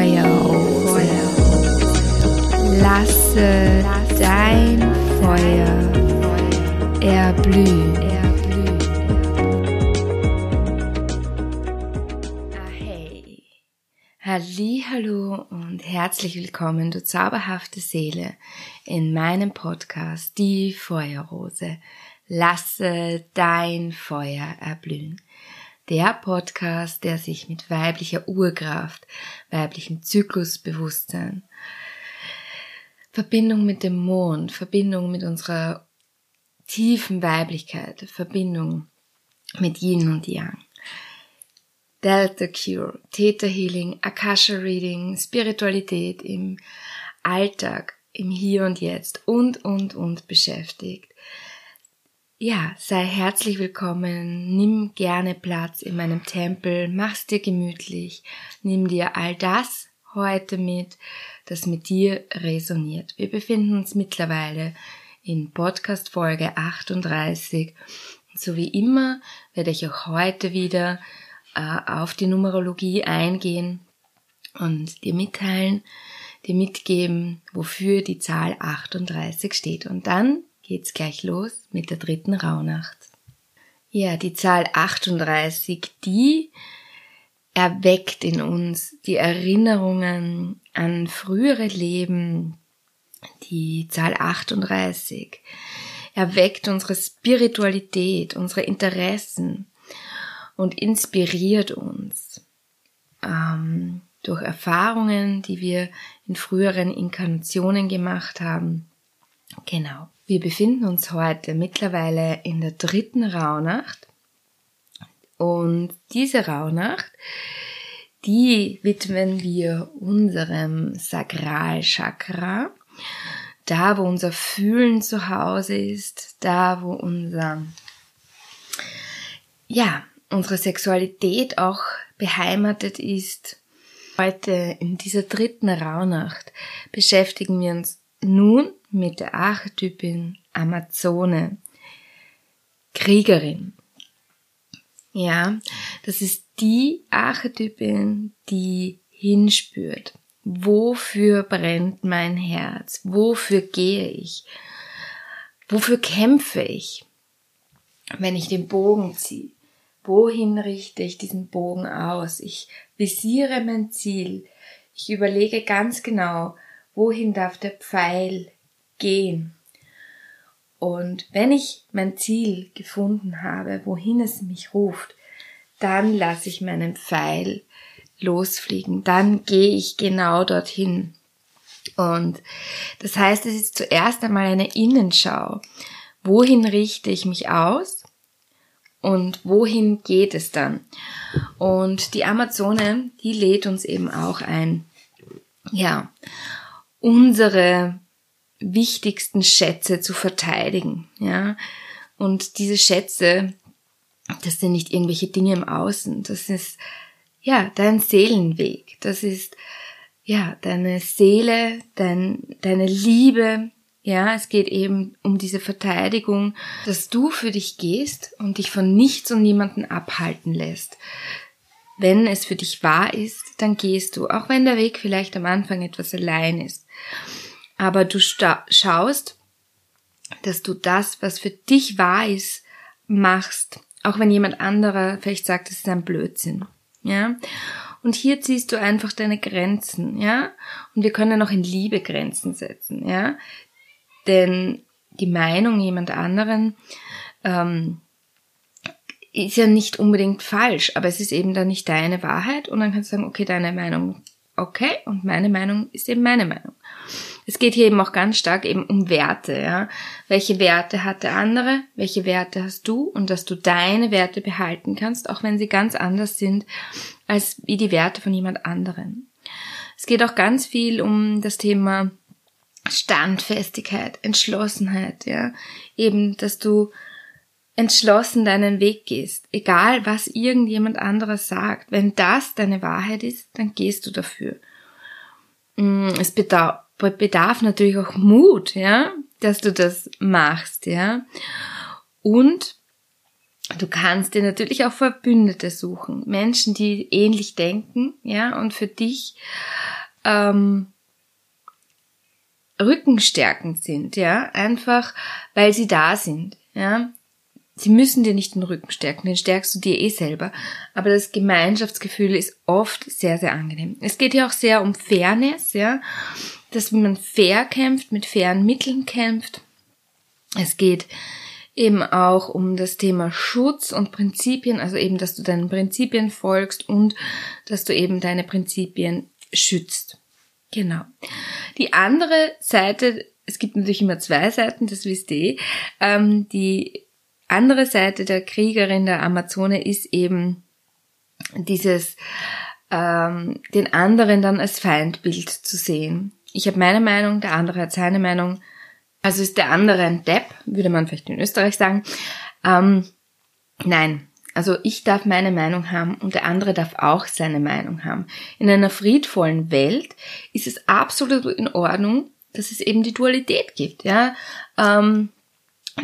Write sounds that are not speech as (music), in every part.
Feuerrose. Lasse dein Feuer erblühen. Ah, hey. Hallo und herzlich willkommen, du zauberhafte Seele, in meinem Podcast Die Feuerrose. Lasse dein Feuer erblühen der Podcast, der sich mit weiblicher Urkraft, weiblichem Zyklusbewusstsein, Verbindung mit dem Mond, Verbindung mit unserer tiefen Weiblichkeit, Verbindung mit Yin und Yang. Delta Cure, Theta Healing, Akasha Reading, Spiritualität im Alltag, im Hier und Jetzt und, und, und beschäftigt. Ja, sei herzlich willkommen, nimm gerne Platz in meinem Tempel, mach's dir gemütlich, nimm dir all das heute mit, das mit dir resoniert. Wir befinden uns mittlerweile in Podcast Folge 38. So wie immer werde ich auch heute wieder äh, auf die Numerologie eingehen und dir mitteilen, dir mitgeben, wofür die Zahl 38 steht. Und dann geht's gleich los mit der dritten Rauhnacht. Ja, die Zahl 38, die erweckt in uns die Erinnerungen an frühere Leben. Die Zahl 38 erweckt unsere Spiritualität, unsere Interessen und inspiriert uns ähm, durch Erfahrungen, die wir in früheren Inkarnationen gemacht haben. Genau. Wir befinden uns heute mittlerweile in der dritten Rauhnacht und diese Rauhnacht, die widmen wir unserem Sakralchakra, da wo unser Fühlen zu Hause ist, da wo unser, ja, unsere Sexualität auch beheimatet ist. Heute in dieser dritten Rauhnacht beschäftigen wir uns nun mit der Archetypin Amazone, Kriegerin. Ja, das ist die Archetypin, die hinspürt. Wofür brennt mein Herz? Wofür gehe ich? Wofür kämpfe ich? Wenn ich den Bogen ziehe, wohin richte ich diesen Bogen aus? Ich visiere mein Ziel. Ich überlege ganz genau, wohin darf der Pfeil gehen. Und wenn ich mein Ziel gefunden habe, wohin es mich ruft, dann lasse ich meinen Pfeil losfliegen. Dann gehe ich genau dorthin. Und das heißt, es ist zuerst einmal eine Innenschau. Wohin richte ich mich aus? Und wohin geht es dann? Und die Amazone, die lädt uns eben auch ein, ja, unsere wichtigsten Schätze zu verteidigen, ja. Und diese Schätze, das sind nicht irgendwelche Dinge im Außen, das ist, ja, dein Seelenweg, das ist, ja, deine Seele, dein, deine Liebe, ja, es geht eben um diese Verteidigung, dass du für dich gehst und dich von nichts und niemanden abhalten lässt. Wenn es für dich wahr ist, dann gehst du, auch wenn der Weg vielleicht am Anfang etwas allein ist. Aber du schaust, dass du das, was für dich wahr ist, machst. Auch wenn jemand anderer vielleicht sagt, es ist ein Blödsinn. Ja. Und hier ziehst du einfach deine Grenzen, ja. Und wir können auch in Liebe Grenzen setzen, ja. Denn die Meinung jemand anderen ähm, ist ja nicht unbedingt falsch, aber es ist eben dann nicht deine Wahrheit und dann kannst du sagen, okay, deine Meinung okay und meine Meinung ist eben meine Meinung. Es geht hier eben auch ganz stark eben um Werte, ja. Welche Werte hat der andere? Welche Werte hast du? Und dass du deine Werte behalten kannst, auch wenn sie ganz anders sind als wie die Werte von jemand anderen. Es geht auch ganz viel um das Thema Standfestigkeit, Entschlossenheit, ja. Eben, dass du entschlossen deinen Weg gehst, egal was irgendjemand anderes sagt. Wenn das deine Wahrheit ist, dann gehst du dafür. Mm, es bedarf bedarf natürlich auch Mut, ja, dass du das machst, ja. Und Du kannst dir natürlich auch Verbündete suchen, Menschen, die ähnlich denken, ja, und für dich ähm, rückenstärkend sind, ja, einfach weil sie da sind, ja. Sie müssen dir nicht den Rücken stärken, den stärkst du dir eh selber. Aber das Gemeinschaftsgefühl ist oft sehr, sehr angenehm. Es geht ja auch sehr um Fairness, ja, dass man fair kämpft, mit fairen Mitteln kämpft. Es geht eben auch um das Thema Schutz und Prinzipien, also eben, dass du deinen Prinzipien folgst und dass du eben deine Prinzipien schützt. Genau. Die andere Seite, es gibt natürlich immer zwei Seiten, das wisst ihr, ähm, die andere Seite der Kriegerin der Amazone ist eben dieses, ähm, den anderen dann als Feindbild zu sehen. Ich habe meine Meinung, der andere hat seine Meinung. Also ist der andere ein Depp, würde man vielleicht in Österreich sagen. Ähm, nein, also ich darf meine Meinung haben und der andere darf auch seine Meinung haben. In einer friedvollen Welt ist es absolut in Ordnung, dass es eben die Dualität gibt, ja, ähm,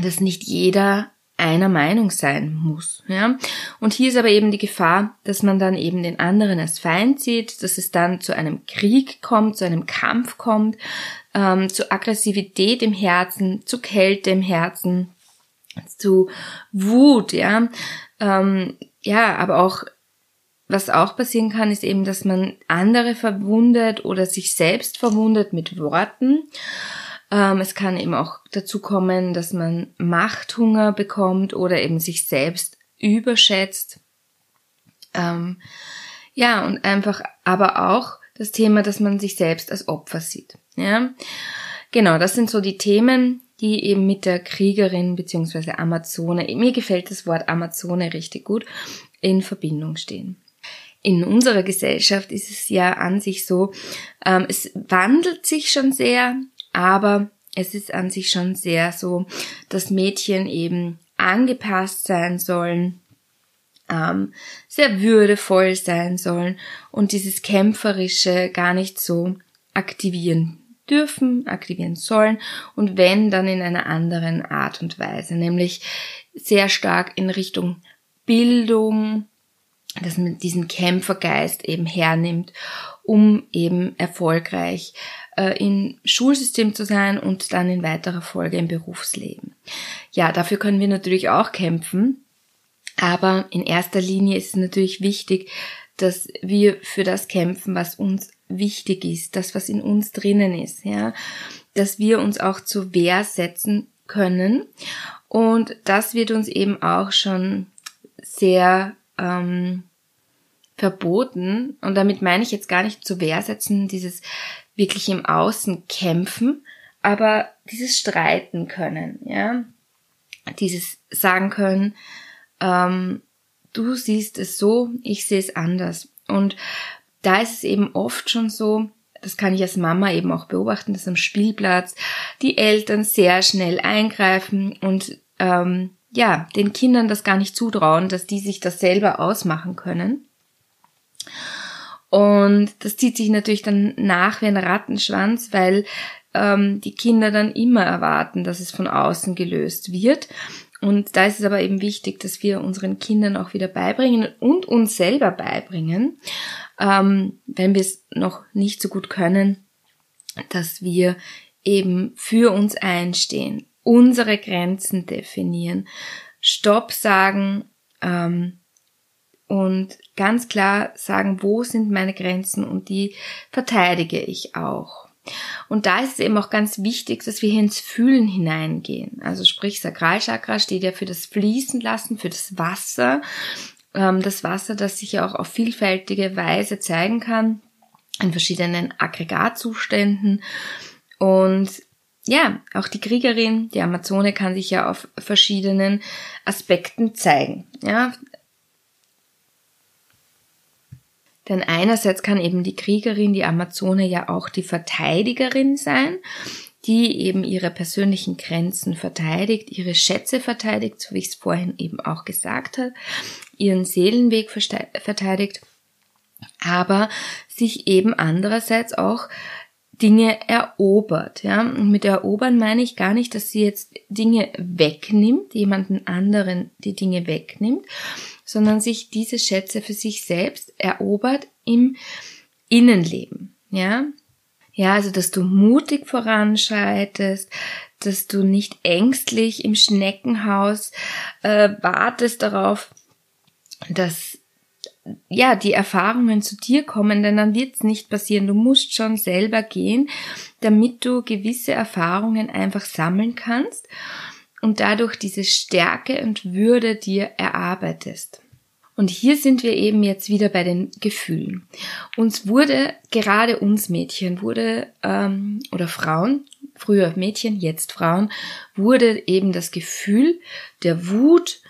dass nicht jeder einer Meinung sein muss, ja. Und hier ist aber eben die Gefahr, dass man dann eben den anderen als Feind sieht, dass es dann zu einem Krieg kommt, zu einem Kampf kommt, ähm, zu Aggressivität im Herzen, zu Kälte im Herzen, zu Wut, ja. Ähm, ja, aber auch was auch passieren kann, ist eben, dass man andere verwundet oder sich selbst verwundet mit Worten. Ähm, es kann eben auch dazu kommen, dass man Machthunger bekommt oder eben sich selbst überschätzt. Ähm, ja, und einfach aber auch das Thema, dass man sich selbst als Opfer sieht. Ja, genau, das sind so die Themen, die eben mit der Kriegerin beziehungsweise Amazone, mir gefällt das Wort Amazone richtig gut, in Verbindung stehen. In unserer Gesellschaft ist es ja an sich so, ähm, es wandelt sich schon sehr, aber es ist an sich schon sehr so, dass Mädchen eben angepasst sein sollen, ähm, sehr würdevoll sein sollen und dieses Kämpferische gar nicht so aktivieren dürfen, aktivieren sollen und wenn, dann in einer anderen Art und Weise, nämlich sehr stark in Richtung Bildung, dass man diesen Kämpfergeist eben hernimmt, um eben erfolgreich äh, im Schulsystem zu sein und dann in weiterer Folge im Berufsleben. Ja, dafür können wir natürlich auch kämpfen, aber in erster Linie ist es natürlich wichtig, dass wir für das kämpfen, was uns wichtig ist, das, was in uns drinnen ist, ja, dass wir uns auch zur Wehr setzen können. Und das wird uns eben auch schon sehr ähm, verboten. Und damit meine ich jetzt gar nicht zur Wehr setzen, dieses wirklich im Außen kämpfen, aber dieses Streiten können, ja, dieses sagen können, ähm, du siehst es so, ich sehe es anders. Und da ist es eben oft schon so, das kann ich als Mama eben auch beobachten, dass am Spielplatz die Eltern sehr schnell eingreifen und ähm, ja, den Kindern das gar nicht zutrauen, dass die sich das selber ausmachen können. Und das zieht sich natürlich dann nach wie ein Rattenschwanz, weil ähm, die Kinder dann immer erwarten, dass es von außen gelöst wird. Und da ist es aber eben wichtig, dass wir unseren Kindern auch wieder beibringen und uns selber beibringen, ähm, wenn wir es noch nicht so gut können, dass wir eben für uns einstehen, unsere Grenzen definieren, Stopp sagen ähm, und ganz klar sagen, wo sind meine Grenzen und die verteidige ich auch. Und da ist es eben auch ganz wichtig, dass wir hier ins Fühlen hineingehen. Also sprich, Sakralchakra steht ja für das Fließen lassen, für das Wasser. Ähm, das Wasser, das sich ja auch auf vielfältige Weise zeigen kann, in verschiedenen Aggregatzuständen. Und ja, auch die Kriegerin, die Amazone kann sich ja auf verschiedenen Aspekten zeigen. Ja, Denn einerseits kann eben die Kriegerin, die Amazone ja auch die Verteidigerin sein, die eben ihre persönlichen Grenzen verteidigt, ihre Schätze verteidigt, so wie ich es vorhin eben auch gesagt habe, ihren Seelenweg verteidigt, aber sich eben andererseits auch Dinge erobert, ja. Und mit erobern meine ich gar nicht, dass sie jetzt Dinge wegnimmt, jemanden anderen die Dinge wegnimmt, sondern sich diese Schätze für sich selbst erobert im Innenleben, ja. Ja, also, dass du mutig voranschreitest, dass du nicht ängstlich im Schneckenhaus äh, wartest darauf, dass ja, die Erfahrungen zu dir kommen, denn dann wird's nicht passieren. Du musst schon selber gehen, damit du gewisse Erfahrungen einfach sammeln kannst und dadurch diese Stärke und Würde dir erarbeitest. Und hier sind wir eben jetzt wieder bei den Gefühlen. Uns wurde, gerade uns Mädchen, wurde, ähm, oder Frauen, früher Mädchen, jetzt Frauen, wurde eben das Gefühl der Wut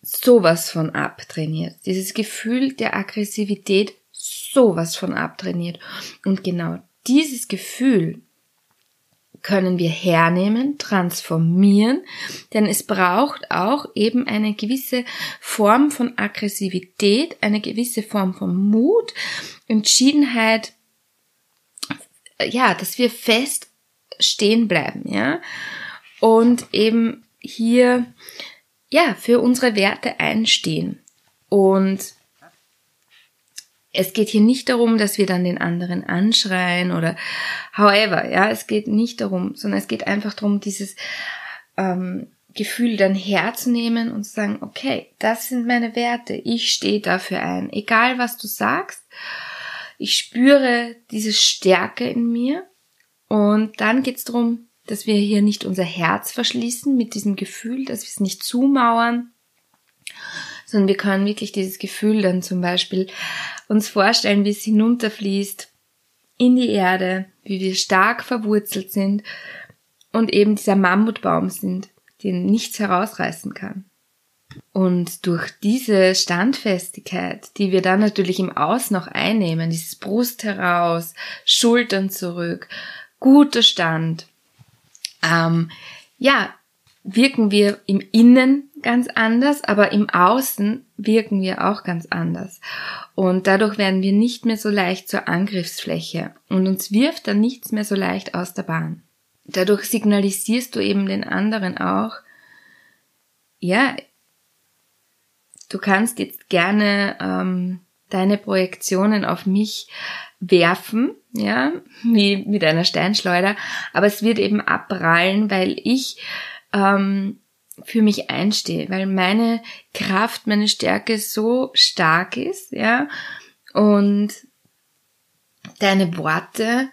sowas von abtrainiert. Dieses Gefühl der Aggressivität sowas von abtrainiert. Und genau dieses Gefühl können wir hernehmen, transformieren, denn es braucht auch eben eine gewisse Form von Aggressivität, eine gewisse Form von Mut, Entschiedenheit, ja, dass wir fest stehen bleiben, ja, und eben hier, ja, für unsere Werte einstehen. Und es geht hier nicht darum, dass wir dann den anderen anschreien oder however, ja, es geht nicht darum, sondern es geht einfach darum, dieses ähm, Gefühl dann herzunehmen und zu sagen, okay, das sind meine Werte, ich stehe dafür ein, egal was du sagst, ich spüre diese Stärke in mir. Und dann geht's darum, dass wir hier nicht unser Herz verschließen mit diesem Gefühl, dass wir es nicht zumauern, sondern wir können wirklich dieses Gefühl dann zum Beispiel uns vorstellen, wie es hinunterfließt in die Erde, wie wir stark verwurzelt sind und eben dieser Mammutbaum sind, den nichts herausreißen kann. Und durch diese Standfestigkeit, die wir dann natürlich im Aus noch einnehmen, dieses Brust heraus, Schultern zurück, guter Stand, ähm, ja, wirken wir im Innen ganz anders, aber im Außen wirken wir auch ganz anders. Und dadurch werden wir nicht mehr so leicht zur Angriffsfläche und uns wirft dann nichts mehr so leicht aus der Bahn. Dadurch signalisierst du eben den anderen auch, ja, du kannst jetzt gerne ähm, deine Projektionen auf mich werfen, ja, wie mit einer Steinschleuder, aber es wird eben abprallen, weil ich ähm, für mich einstehe, weil meine Kraft, meine Stärke so stark ist, ja, und deine Worte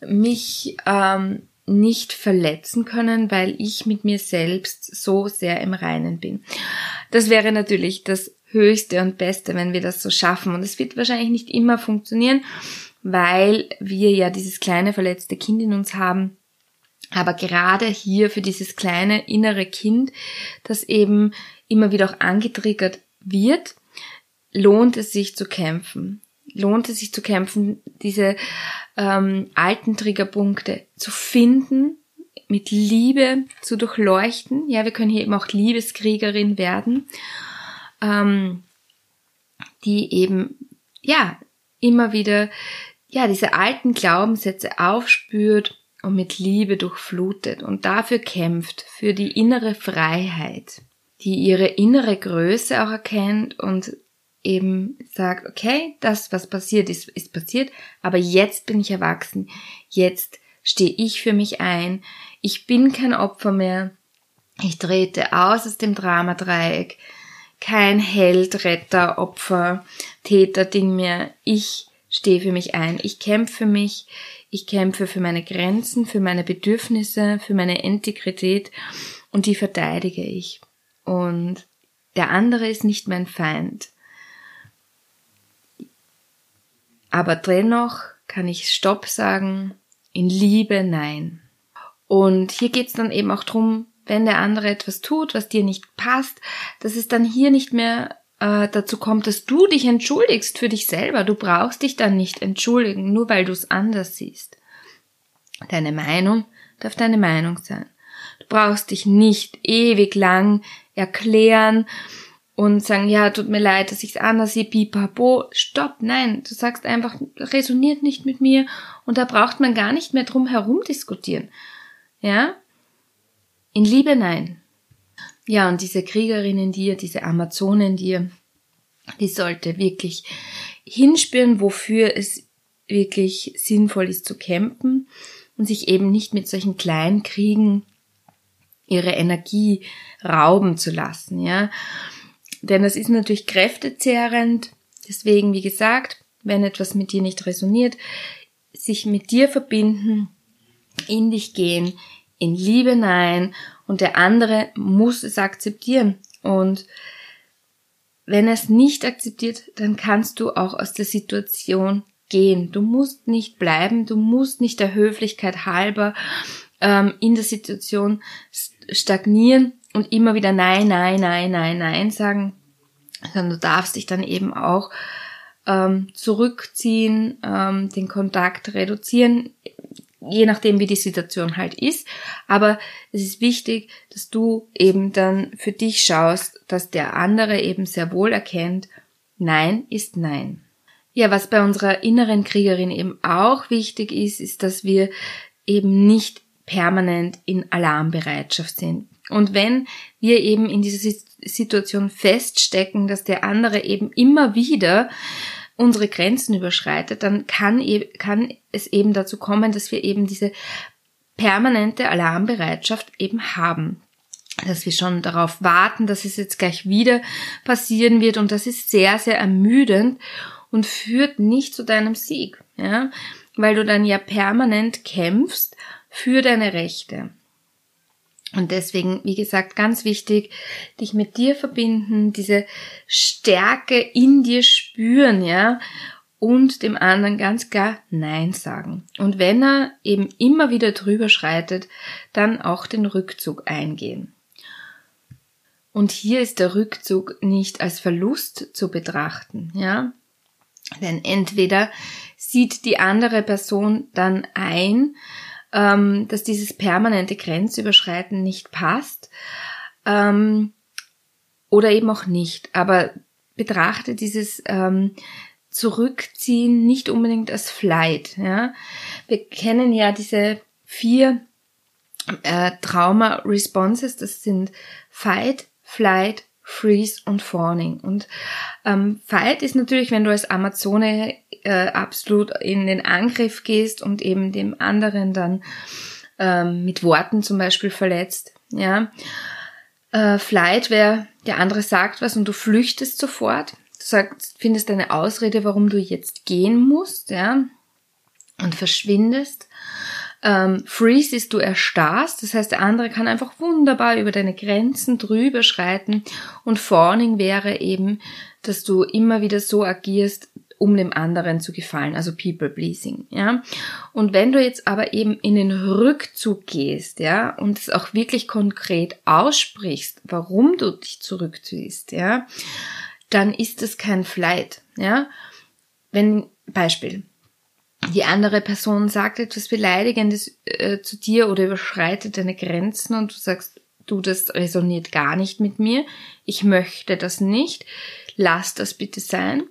mich ähm, nicht verletzen können, weil ich mit mir selbst so sehr im Reinen bin. Das wäre natürlich das Höchste und Beste, wenn wir das so schaffen. Und es wird wahrscheinlich nicht immer funktionieren, weil wir ja dieses kleine verletzte Kind in uns haben, aber gerade hier für dieses kleine innere Kind, das eben immer wieder auch angetriggert wird, lohnt es sich zu kämpfen. Lohnt es sich zu kämpfen, diese ähm, alten Triggerpunkte zu finden, mit Liebe zu durchleuchten. Ja, wir können hier eben auch Liebeskriegerin werden, ähm, die eben ja immer wieder ja diese alten Glaubenssätze aufspürt und mit Liebe durchflutet und dafür kämpft, für die innere Freiheit, die ihre innere Größe auch erkennt und eben sagt, okay, das, was passiert ist, ist passiert, aber jetzt bin ich erwachsen, jetzt stehe ich für mich ein, ich bin kein Opfer mehr, ich trete aus aus dem Dramadreieck, kein Held, Retter, Opfer, Täter, Ding mehr, ich stehe für mich ein, ich kämpfe für mich, ich kämpfe für meine Grenzen, für meine Bedürfnisse, für meine Integrität und die verteidige ich. Und der andere ist nicht mein Feind. Aber dennoch kann ich Stopp sagen, in Liebe nein. Und hier geht's dann eben auch drum, wenn der andere etwas tut, was dir nicht passt, dass es dann hier nicht mehr äh, dazu kommt, dass du dich entschuldigst für dich selber. Du brauchst dich dann nicht entschuldigen, nur weil du es anders siehst. Deine Meinung darf deine Meinung sein. Du brauchst dich nicht ewig lang erklären und sagen, ja, tut mir leid, dass ich's anders sehe, pipapo. Stopp, nein, du sagst einfach, resoniert nicht mit mir und da braucht man gar nicht mehr drum herum diskutieren. Ja? In Liebe nein. Ja, und diese Kriegerin in dir, diese Amazone in dir, die sollte wirklich hinspüren, wofür es wirklich sinnvoll ist zu kämpfen und sich eben nicht mit solchen kleinen Kriegen ihre Energie rauben zu lassen, ja. Denn das ist natürlich kräftezehrend. Deswegen, wie gesagt, wenn etwas mit dir nicht resoniert, sich mit dir verbinden, in dich gehen, in Liebe nein und der andere muss es akzeptieren. Und wenn er es nicht akzeptiert, dann kannst du auch aus der Situation gehen. Du musst nicht bleiben, du musst nicht der Höflichkeit halber ähm, in der Situation stagnieren und immer wieder Nein, Nein, Nein, Nein, Nein sagen, sondern du darfst dich dann eben auch ähm, zurückziehen, ähm, den Kontakt reduzieren, je nachdem, wie die Situation halt ist. Aber es ist wichtig, dass du eben dann für dich schaust, dass der andere eben sehr wohl erkennt, Nein ist Nein. Ja, was bei unserer inneren Kriegerin eben auch wichtig ist, ist, dass wir eben nicht permanent in Alarmbereitschaft sind. Und wenn wir eben in dieser Situation feststecken, dass der andere eben immer wieder unsere Grenzen überschreitet, dann kann, e-, kann es eben dazu kommen, dass wir eben diese permanente Alarmbereitschaft eben haben. Dass wir schon darauf warten, dass es jetzt gleich wieder passieren wird und das ist sehr, sehr ermüdend und führt nicht zu deinem Sieg, ja, weil du dann ja permanent kämpfst für deine Rechte. Und deswegen, wie gesagt, ganz wichtig, dich mit dir verbinden, diese Stärke in dir spüren, ja, und dem anderen ganz klar Nein sagen. Und wenn er eben immer wieder drüber schreitet, dann auch den Rückzug eingehen. Und hier ist der Rückzug nicht als Verlust zu betrachten, ja. Denn entweder sieht die andere Person dann ein, ähm, dass dieses permanente Grenzüberschreiten nicht passt ähm, oder eben auch nicht. Aber betrachte dieses ähm, Zurückziehen nicht unbedingt als Flight. Ja? Wir kennen ja diese vier äh, Trauma-Responses, das sind Fight, Flight, Freeze und Fawning. Und ähm, Fight ist natürlich, wenn du als Amazone äh, absolut in den Angriff gehst und eben dem anderen dann ähm, mit Worten zum Beispiel verletzt. Ja, äh, Flight wäre, der andere sagt was und du flüchtest sofort. Du sagst, findest eine Ausrede, warum du jetzt gehen musst, ja, und verschwindest. Ähm, Freeze ist, du erstarrst, das heißt, der andere kann einfach wunderbar über deine Grenzen drüber schreiten und Fawning wäre eben, dass du immer wieder so agierst, um dem anderen zu gefallen, also people pleasing, ja. Und wenn du jetzt aber eben in den Rückzug gehst, ja, und es auch wirklich konkret aussprichst, warum du dich zurückziehst, ja, dann ist es kein Flight, ja. Wenn, Beispiel, die andere Person sagt etwas Beleidigendes äh, zu dir oder überschreitet deine Grenzen und du sagst, du, das resoniert gar nicht mit mir, ich möchte das nicht, lass das bitte sein.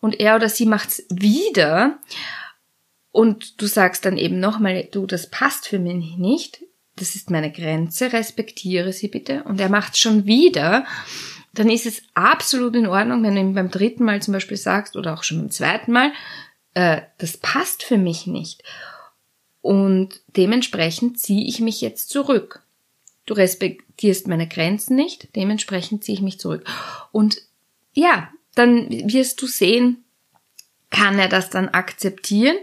Und er oder sie macht's wieder und du sagst dann eben nochmal, du, das passt für mich nicht, das ist meine Grenze, respektiere sie bitte. Und er macht's schon wieder, dann ist es absolut in Ordnung, wenn du ihm beim dritten Mal zum Beispiel sagst oder auch schon beim zweiten Mal, äh, das passt für mich nicht. Und dementsprechend ziehe ich mich jetzt zurück. Du respektierst meine Grenzen nicht, dementsprechend ziehe ich mich zurück. Und ja, dann wirst du sehen, kann er das dann akzeptieren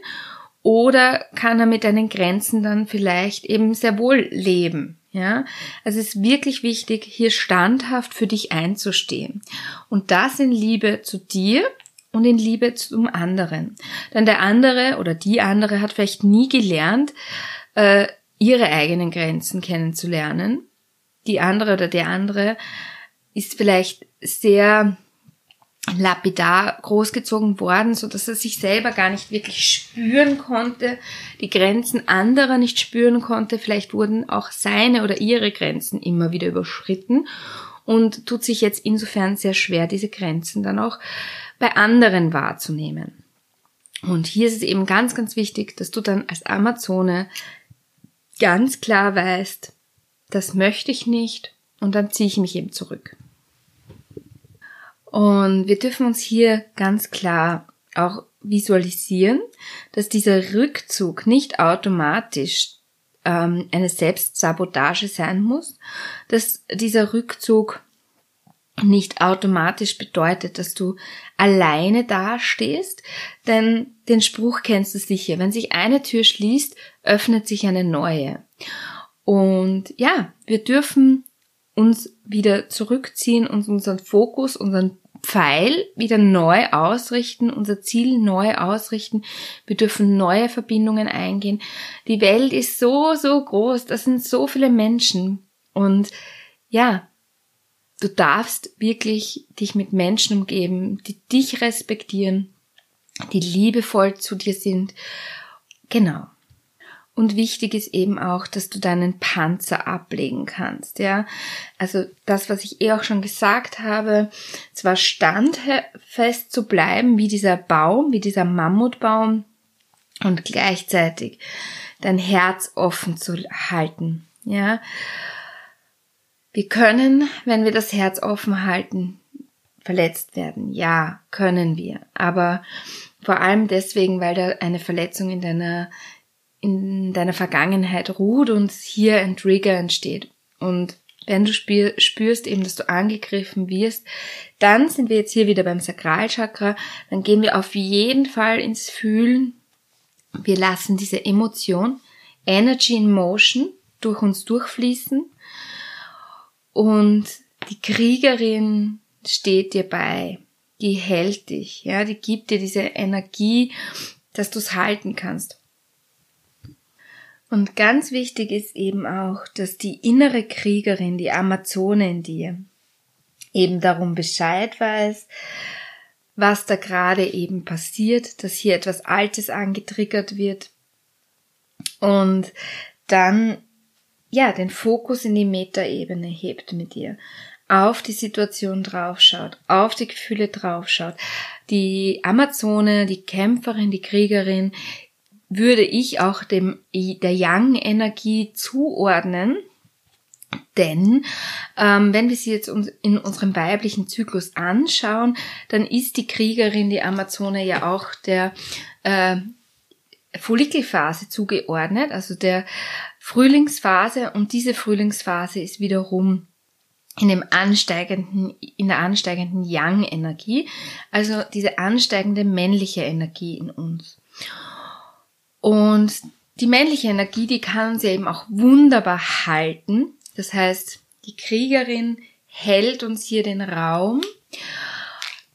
oder kann er mit deinen Grenzen dann vielleicht eben sehr wohl leben. Ja, also es ist wirklich wichtig, hier standhaft für dich einzustehen. Und das in Liebe zu dir und in Liebe zum anderen. Denn der andere oder die andere hat vielleicht nie gelernt, äh, ihre eigenen Grenzen kennenzulernen. Die andere oder der andere ist vielleicht sehr lapidar großgezogen worden, so dass er sich selber gar nicht wirklich spüren konnte, die Grenzen anderer nicht spüren konnte. Vielleicht wurden auch seine oder ihre Grenzen immer wieder überschritten und tut sich jetzt insofern sehr schwer, diese Grenzen dann auch bei anderen wahrzunehmen. Und hier ist es eben ganz, ganz wichtig, dass du dann als Amazone ganz klar weißt, das möchte ich nicht und dann ziehe ich mich eben zurück. Und wir dürfen uns hier ganz klar auch visualisieren, dass dieser Rückzug nicht automatisch ähm, eine Selbstsabotage sein muss, dass dieser Rückzug nicht automatisch bedeutet, dass du alleine dastehst, denn den Spruch kennst du sicher. Wenn sich eine Tür schließt, öffnet sich eine neue. Und ja, wir dürfen uns wieder zurückziehen und unseren Fokus, unseren Pfeil wieder neu ausrichten, unser Ziel neu ausrichten. Wir dürfen neue Verbindungen eingehen. Die Welt ist so, so groß, das sind so viele Menschen. Und ja, du darfst wirklich dich mit Menschen umgeben, die dich respektieren, die liebevoll zu dir sind. Genau. Und wichtig ist eben auch, dass du deinen Panzer ablegen kannst, ja. Also das, was ich eh auch schon gesagt habe, zwar standfest zu bleiben, wie dieser Baum, wie dieser Mammutbaum, und gleichzeitig dein Herz offen zu halten, ja. Wir können, wenn wir das Herz offen halten, verletzt werden. Ja, können wir. Aber vor allem deswegen, weil da eine Verletzung in deiner in deiner Vergangenheit ruht und hier ein Trigger entsteht. Und wenn du spürst eben, dass du angegriffen wirst, dann sind wir jetzt hier wieder beim Sakralchakra, dann gehen wir auf jeden Fall ins Fühlen. Wir lassen diese Emotion, Energy in Motion, durch uns durchfließen und die Kriegerin steht dir bei, die hält dich, ja, die gibt dir diese Energie, dass du es halten kannst. Und ganz wichtig ist eben auch, dass die innere Kriegerin, die Amazone in dir, eben darum Bescheid weiß, was da gerade eben passiert, dass hier etwas Altes angetriggert wird. Und dann ja den Fokus in die Metaebene hebt mit dir, auf die Situation draufschaut, auf die Gefühle draufschaut. Die Amazone, die Kämpferin, die Kriegerin würde ich auch dem, der Yang-Energie zuordnen. Denn ähm, wenn wir sie jetzt in unserem weiblichen Zyklus anschauen, dann ist die Kriegerin, die Amazone, ja auch der äh, Follikelphase zugeordnet, also der Frühlingsphase. Und diese Frühlingsphase ist wiederum in dem ansteigenden, in der ansteigenden Yang-Energie, also diese ansteigende männliche Energie in uns. Und die männliche Energie, die kann uns ja eben auch wunderbar halten. Das heißt, die Kriegerin hält uns hier den Raum,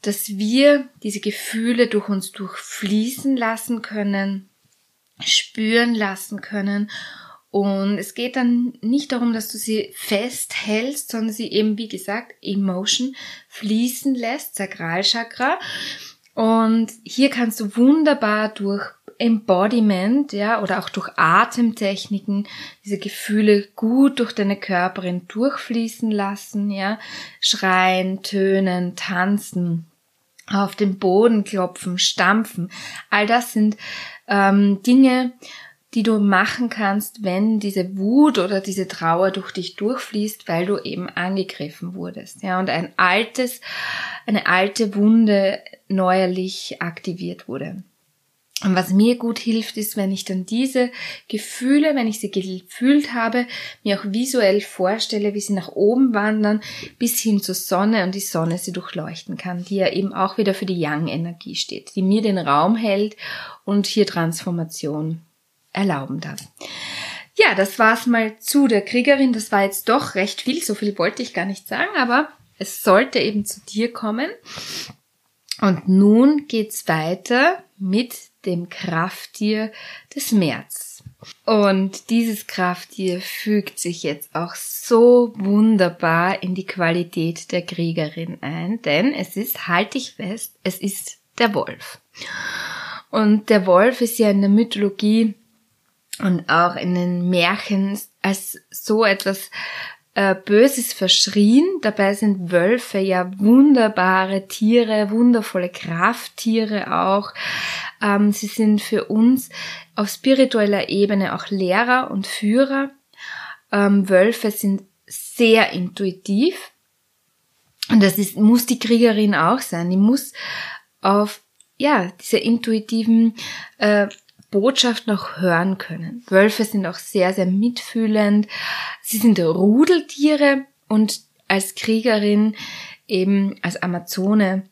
dass wir diese Gefühle durch uns durchfließen lassen können, spüren lassen können. Und es geht dann nicht darum, dass du sie festhältst, sondern sie eben, wie gesagt, Emotion fließen lässt, Sakralchakra. Und hier kannst du wunderbar durch Embodiment, ja, oder auch durch Atemtechniken diese Gefühle gut durch deine Körperin durchfließen lassen, ja, schreien, tönen, tanzen, auf den Boden klopfen, stampfen. All das sind ähm, Dinge, die du machen kannst, wenn diese Wut oder diese Trauer durch dich durchfließt, weil du eben angegriffen wurdest, ja, und ein altes, eine alte Wunde neuerlich aktiviert wurde. Und was mir gut hilft, ist, wenn ich dann diese Gefühle, wenn ich sie gefühlt habe, mir auch visuell vorstelle, wie sie nach oben wandern, bis hin zur Sonne und die Sonne sie durchleuchten kann, die ja eben auch wieder für die Yang-Energie steht, die mir den Raum hält und hier Transformation erlauben darf. Ja, das war's mal zu der Kriegerin. Das war jetzt doch recht viel. So viel wollte ich gar nicht sagen, aber es sollte eben zu dir kommen. Und nun geht's weiter mit dem Krafttier des März. Und dieses Krafttier fügt sich jetzt auch so wunderbar in die Qualität der Kriegerin ein, denn es ist, halte ich fest, es ist der Wolf. Und der Wolf ist ja in der Mythologie und auch in den Märchen als so etwas äh, Böses verschrien. Dabei sind Wölfe ja wunderbare Tiere, wundervolle Krafttiere auch. Ähm, sie sind für uns auf spiritueller Ebene auch Lehrer und Führer. Ähm, Wölfe sind sehr intuitiv. Und das ist, muss die Kriegerin auch sein. Die muss auf, ja, diese intuitiven äh, Botschaft noch hören können. Wölfe sind auch sehr, sehr mitfühlend. Sie sind Rudeltiere und als Kriegerin, eben als Amazone,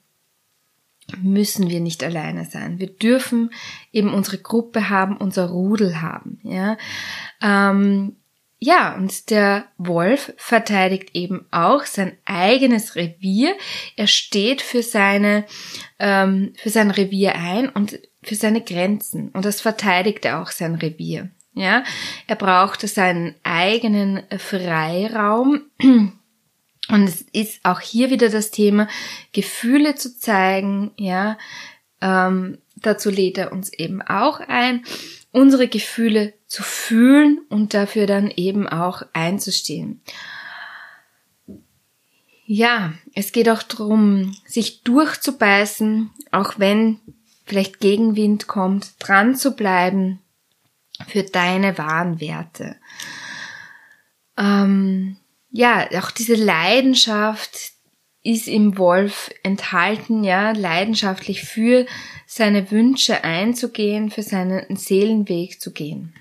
müssen wir nicht alleine sein. Wir dürfen eben unsere Gruppe haben, unser Rudel haben. Ja, ähm, ja, und der Wolf verteidigt eben auch sein eigenes Revier. Er steht für seine ähm, für sein Revier ein und für seine Grenzen und das verteidigt er auch sein Revier. Ja, er braucht seinen eigenen Freiraum. Und es ist auch hier wieder das Thema, Gefühle zu zeigen, ja, ähm, dazu lädt er uns eben auch ein, unsere Gefühle zu fühlen und dafür dann eben auch einzustehen. Ja, es geht auch darum, sich durchzubeißen, auch wenn vielleicht Gegenwind kommt, dran zu bleiben für deine wahren Werte. Ähm, ja, auch diese Leidenschaft ist im Wolf enthalten, ja, leidenschaftlich für seine Wünsche einzugehen, für seinen Seelenweg zu gehen.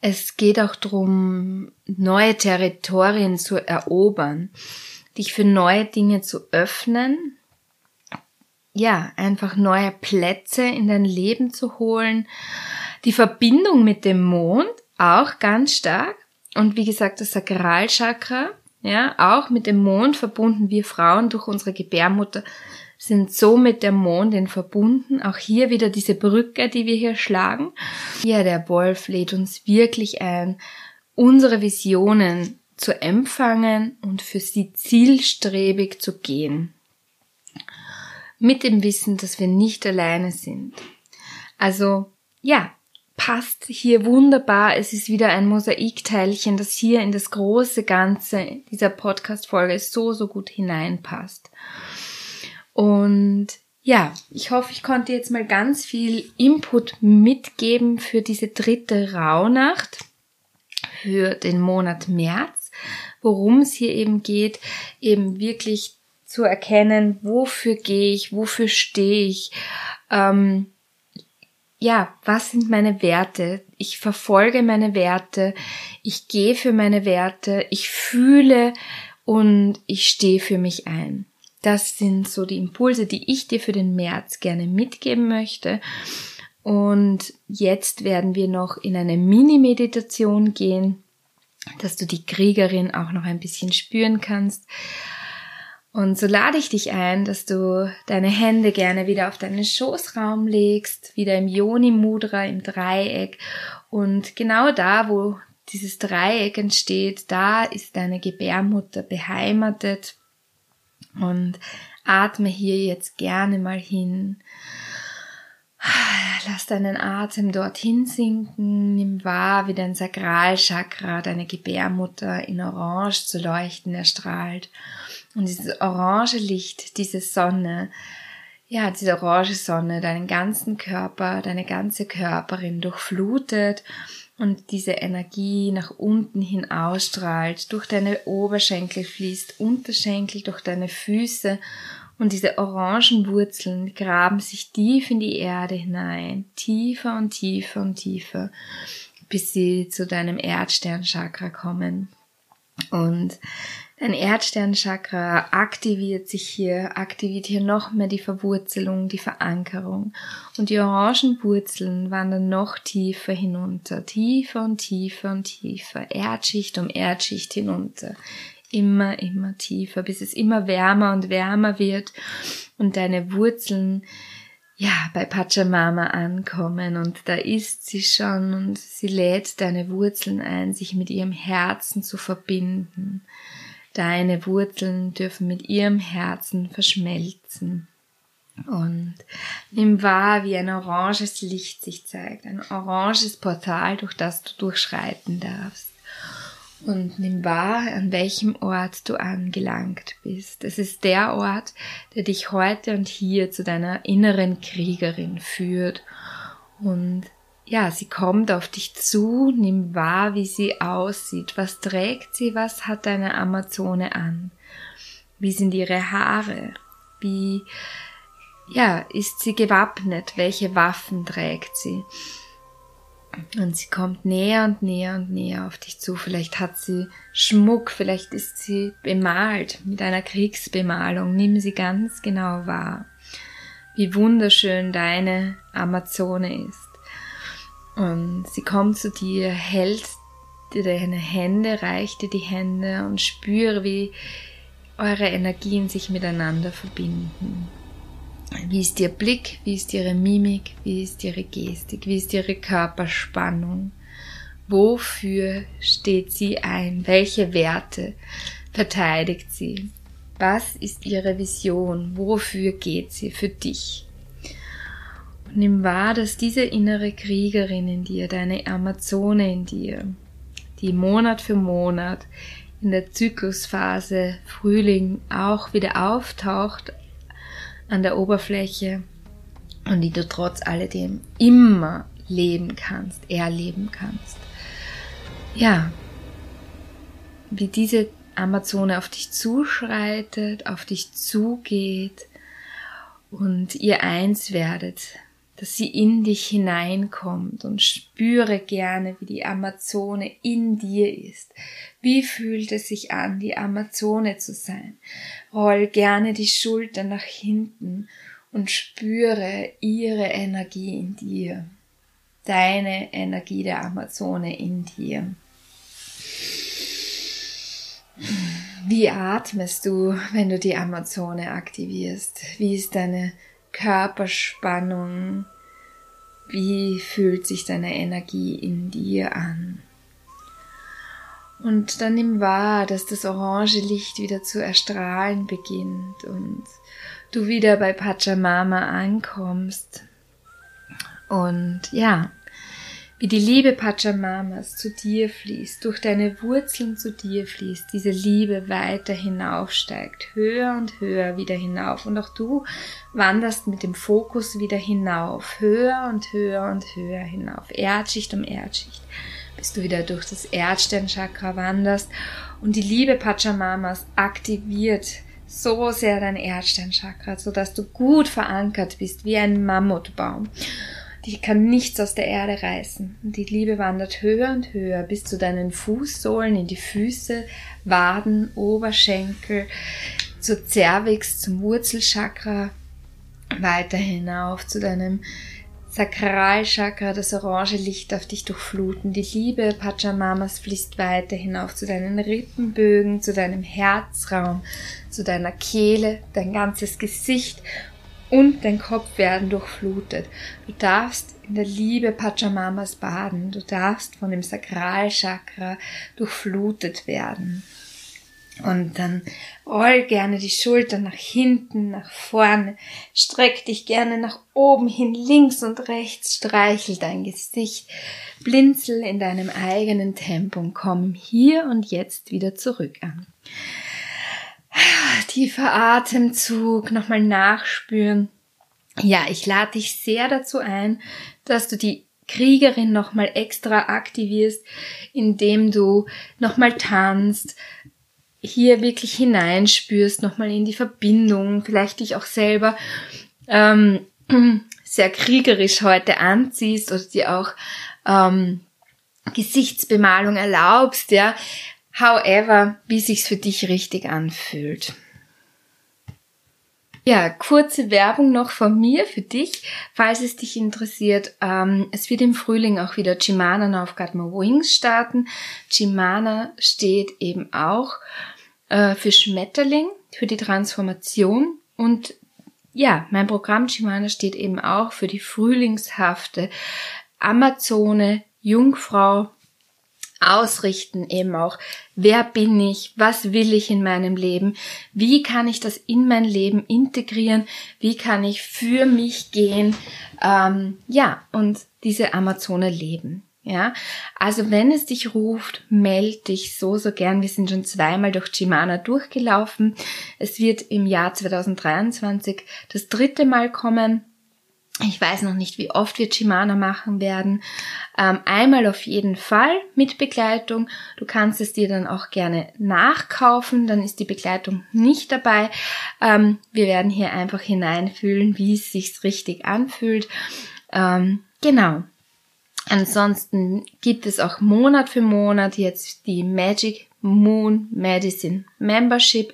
Es geht auch darum, neue Territorien zu erobern, dich für neue Dinge zu öffnen, ja, einfach neue Plätze in dein Leben zu holen. Die Verbindung mit dem Mond auch ganz stark. Und wie gesagt, das Sakralchakra, ja, auch mit dem Mond verbunden. Wir Frauen durch unsere Gebärmutter sind so mit der Mondin verbunden. Auch hier wieder diese Brücke, die wir hier schlagen. Ja, der Wolf lädt uns wirklich ein, unsere Visionen zu empfangen und für sie zielstrebig zu gehen mit dem Wissen, dass wir nicht alleine sind. Also ja, passt hier wunderbar. Es ist wieder ein Mosaikteilchen, das hier in das große Ganze dieser Podcast-Folge so, so gut hineinpasst. Und ja, ich hoffe, ich konnte jetzt mal ganz viel Input mitgeben für diese dritte Rauhnacht, für den Monat März, worum es hier eben geht, eben wirklich zu erkennen, wofür gehe ich, wofür stehe ich, ähm, ja, was sind meine Werte? Ich verfolge meine Werte, ich gehe für meine Werte, ich fühle und ich stehe für mich ein. Das sind so die Impulse, die ich dir für den März gerne mitgeben möchte. Und jetzt werden wir noch in eine Mini-Meditation gehen, dass du die Kriegerin auch noch ein bisschen spüren kannst. Und so lade ich dich ein, dass du deine Hände gerne wieder auf deinen Schoßraum legst, wieder im Yoni Mudra, im Dreieck. Und genau da, wo dieses Dreieck entsteht, da ist deine Gebärmutter beheimatet. Und atme hier jetzt gerne mal hin. Lass deinen Atem dorthin sinken. Nimm wahr, wie dein Sakralchakra, deine Gebärmutter in Orange zu leuchten erstrahlt. Und dieses orange Licht, diese Sonne, ja, diese orange Sonne deinen ganzen Körper, deine ganze Körperin durchflutet und diese Energie nach unten hin ausstrahlt, durch deine Oberschenkel fließt, Unterschenkel, durch deine Füße und diese orangen Wurzeln graben sich tief in die Erde hinein, tiefer und tiefer und tiefer, bis sie zu deinem Erdsternchakra kommen. Und Dein Erdsternchakra aktiviert sich hier, aktiviert hier noch mehr die Verwurzelung, die Verankerung. Und die orangen Wurzeln wandern noch tiefer hinunter, tiefer und tiefer und tiefer, Erdschicht um Erdschicht hinunter. Immer, immer tiefer, bis es immer wärmer und wärmer wird und deine Wurzeln ja, bei Pachamama ankommen und da ist sie schon und sie lädt deine Wurzeln ein, sich mit ihrem Herzen zu verbinden. Deine Wurzeln dürfen mit ihrem Herzen verschmelzen. Und nimm wahr, wie ein oranges Licht sich zeigt, ein oranges Portal, durch das du durchschreiten darfst. Und nimm wahr, an welchem Ort du angelangt bist. Es ist der Ort, der dich heute und hier zu deiner inneren Kriegerin führt. Und ja, sie kommt auf dich zu, nimm wahr, wie sie aussieht. Was trägt sie? Was hat deine Amazone an? Wie sind ihre Haare? Wie, ja, ist sie gewappnet? Welche Waffen trägt sie? Und sie kommt näher und näher und näher auf dich zu. Vielleicht hat sie Schmuck, vielleicht ist sie bemalt mit einer Kriegsbemalung. Nimm sie ganz genau wahr. Wie wunderschön deine Amazone ist. Und sie kommt zu dir, hält dir deine Hände, reicht dir die Hände und spüre, wie eure Energien sich miteinander verbinden. Wie ist ihr Blick? Wie ist ihre Mimik? Wie ist ihre Gestik? Wie ist ihre Körperspannung? Wofür steht sie ein? Welche Werte verteidigt sie? Was ist ihre Vision? Wofür geht sie für dich? Nimm wahr, dass diese innere Kriegerin in dir, deine Amazone in dir, die Monat für Monat in der Zyklusphase Frühling auch wieder auftaucht an der Oberfläche und die du trotz alledem immer leben kannst, erleben kannst. Ja, wie diese Amazone auf dich zuschreitet, auf dich zugeht und ihr eins werdet dass sie in dich hineinkommt und spüre gerne, wie die Amazone in dir ist. Wie fühlt es sich an, die Amazone zu sein? Roll gerne die Schultern nach hinten und spüre ihre Energie in dir. Deine Energie der Amazone in dir. Wie atmest du, wenn du die Amazone aktivierst? Wie ist deine Körperspannung, wie fühlt sich deine Energie in dir an? Und dann nimm wahr, dass das orange Licht wieder zu erstrahlen beginnt und du wieder bei Pachamama ankommst. Und ja, wie die Liebe Pachamamas zu dir fließt, durch deine Wurzeln zu dir fließt, diese Liebe weiter hinaufsteigt, höher und höher wieder hinauf. Und auch du wanderst mit dem Fokus wieder hinauf, höher und höher und höher hinauf, Erdschicht um Erdschicht, bis du wieder durch das Erdsternchakra wanderst und die Liebe Pachamamas aktiviert so sehr dein Erdsternchakra, sodass du gut verankert bist wie ein Mammutbaum. Die kann nichts aus der Erde reißen. Die Liebe wandert höher und höher bis zu deinen Fußsohlen, in die Füße, Waden, Oberschenkel, zur Cervix, zum Wurzelchakra, weiter hinauf zu deinem Sakralchakra, das orange Licht auf dich durchfluten. Die Liebe Pachamamas fließt weiter hinauf zu deinen Rippenbögen, zu deinem Herzraum, zu deiner Kehle, dein ganzes Gesicht und dein Kopf werden durchflutet. Du darfst in der Liebe Pachamamas baden. Du darfst von dem Sakralchakra durchflutet werden. Und dann roll gerne die Schultern nach hinten, nach vorne, streck dich gerne nach oben hin, links und rechts, streichel dein Gesicht, blinzel in deinem eigenen Tempo und komm hier und jetzt wieder zurück an. Tiefer Atemzug, nochmal nachspüren. Ja, ich lade dich sehr dazu ein, dass du die Kriegerin nochmal extra aktivierst, indem du nochmal tanzt, hier wirklich hineinspürst, nochmal in die Verbindung, vielleicht dich auch selber ähm, (clears throat) sehr kriegerisch heute anziehst oder dir auch ähm, Gesichtsbemalung erlaubst, ja, However, wie sich's für dich richtig anfühlt. Ja, kurze Werbung noch von mir für dich, falls es dich interessiert. Ähm, es wird im Frühling auch wieder Chimana Got My Wings starten. Chimana steht eben auch äh, für Schmetterling, für die Transformation und ja, mein Programm Chimana steht eben auch für die frühlingshafte Amazone, Jungfrau, ausrichten eben auch, wer bin ich, was will ich in meinem Leben, wie kann ich das in mein Leben integrieren, wie kann ich für mich gehen, ähm, ja, und diese Amazone leben. Ja, also wenn es dich ruft, meld dich so, so gern. Wir sind schon zweimal durch Chimana durchgelaufen. Es wird im Jahr 2023 das dritte Mal kommen. Ich weiß noch nicht, wie oft wir Chimana machen werden. Ähm, einmal auf jeden Fall mit Begleitung. Du kannst es dir dann auch gerne nachkaufen, dann ist die Begleitung nicht dabei. Ähm, wir werden hier einfach hineinfühlen, wie es sich richtig anfühlt. Ähm, genau. Ansonsten gibt es auch Monat für Monat jetzt die Magic Moon Medicine Membership,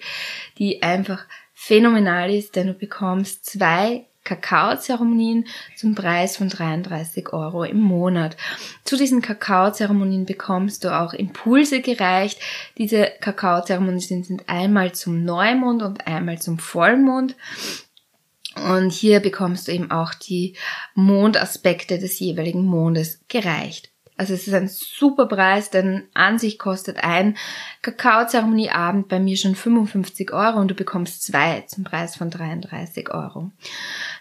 die einfach phänomenal ist, denn du bekommst zwei Kakaozeremonien zum Preis von 33 Euro im Monat. Zu diesen Kakaozeremonien bekommst du auch Impulse gereicht. Diese Kakaozeremonien sind einmal zum Neumond und einmal zum Vollmond. Und hier bekommst du eben auch die Mondaspekte des jeweiligen Mondes gereicht. Also es ist ein super Preis, denn an sich kostet ein Kakaozeremonieabend bei mir schon 55 Euro und du bekommst zwei zum Preis von 33 Euro.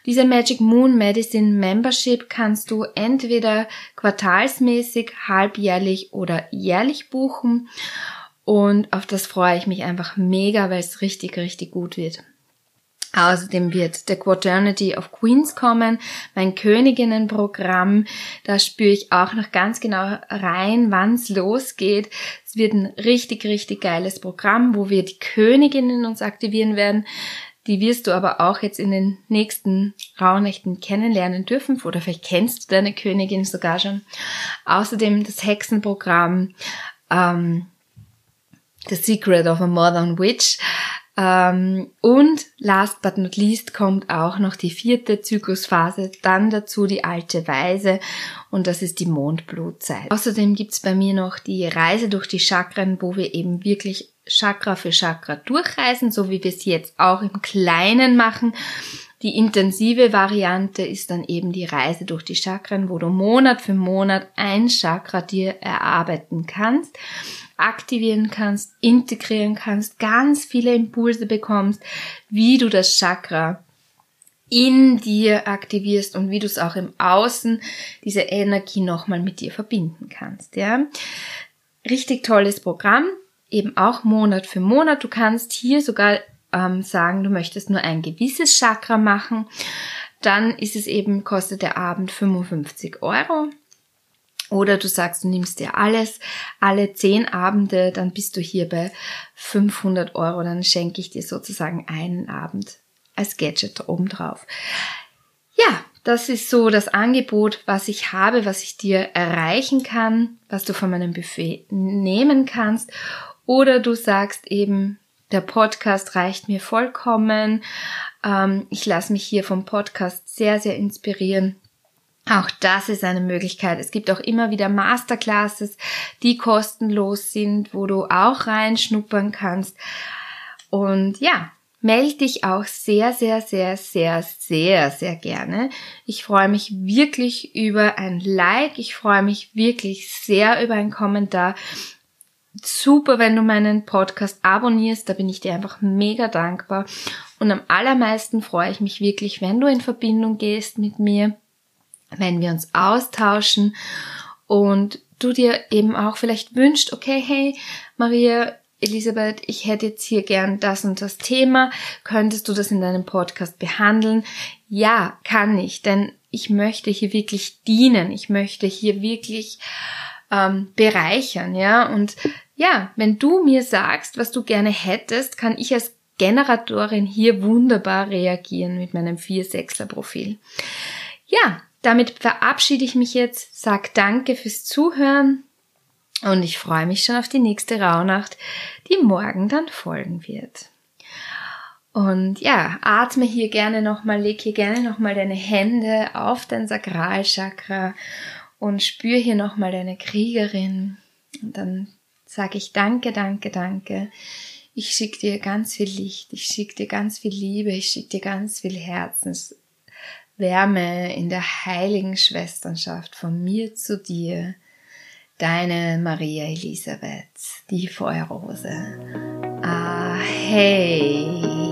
Diese Magic Moon Medicine Membership kannst du entweder quartalsmäßig, halbjährlich oder jährlich buchen und auf das freue ich mich einfach mega, weil es richtig, richtig gut wird. Außerdem wird The Quaternity of Queens kommen, mein Königinnenprogramm. Da spüre ich auch noch ganz genau rein, wann es losgeht. Es wird ein richtig, richtig geiles Programm, wo wir die Königinnen uns aktivieren werden. Die wirst du aber auch jetzt in den nächsten Rauhnächten kennenlernen dürfen. Oder vielleicht kennst du deine Königin sogar schon. Außerdem das Hexenprogramm, ähm, The Secret of a Modern Witch. Ähm, und last but not least kommt auch noch die vierte Zyklusphase, dann dazu die alte Weise und das ist die Mondblutzeit. Außerdem gibt's bei mir noch die Reise durch die Chakren, wo wir eben wirklich Chakra für Chakra durchreisen, so wie wir es jetzt auch im Kleinen machen. Die intensive Variante ist dann eben die Reise durch die Chakren, wo du Monat für Monat ein Chakra dir erarbeiten kannst aktivieren kannst, integrieren kannst, ganz viele Impulse bekommst, wie du das Chakra in dir aktivierst und wie du es auch im Außen, diese Energie nochmal mit dir verbinden kannst, ja. Richtig tolles Programm, eben auch Monat für Monat. Du kannst hier sogar ähm, sagen, du möchtest nur ein gewisses Chakra machen. Dann ist es eben, kostet der Abend 55 Euro. Oder du sagst, du nimmst dir alles, alle zehn Abende, dann bist du hier bei 500 Euro, dann schenke ich dir sozusagen einen Abend als Gadget obendrauf. Ja, das ist so das Angebot, was ich habe, was ich dir erreichen kann, was du von meinem Buffet nehmen kannst. Oder du sagst eben, der Podcast reicht mir vollkommen. Ähm, ich lasse mich hier vom Podcast sehr, sehr inspirieren. Auch das ist eine Möglichkeit. Es gibt auch immer wieder Masterclasses, die kostenlos sind, wo du auch reinschnuppern kannst. Und ja, melde dich auch sehr, sehr, sehr, sehr, sehr, sehr gerne. Ich freue mich wirklich über ein Like. Ich freue mich wirklich sehr über einen Kommentar. Super, wenn du meinen Podcast abonnierst. Da bin ich dir einfach mega dankbar. Und am allermeisten freue ich mich wirklich, wenn du in Verbindung gehst mit mir wenn wir uns austauschen und du dir eben auch vielleicht wünscht, okay, hey, Maria, Elisabeth, ich hätte jetzt hier gern das und das Thema. Könntest du das in deinem Podcast behandeln? Ja, kann ich, denn ich möchte hier wirklich dienen. Ich möchte hier wirklich ähm, bereichern, ja. Und ja, wenn du mir sagst, was du gerne hättest, kann ich als Generatorin hier wunderbar reagieren mit meinem 4-6er Profil. Ja, damit verabschiede ich mich jetzt, sag danke fürs Zuhören und ich freue mich schon auf die nächste Rauhnacht, die morgen dann folgen wird. Und ja, atme hier gerne nochmal, leg hier gerne nochmal deine Hände auf dein Sakralchakra und spür hier nochmal deine Kriegerin. Und dann sage ich danke, danke, danke. Ich schicke dir ganz viel Licht, ich schicke dir ganz viel Liebe, ich schicke dir ganz viel Herzens Wärme in der heiligen Schwesternschaft von mir zu dir, deine Maria Elisabeth, die Feuerrose. Ah, hey.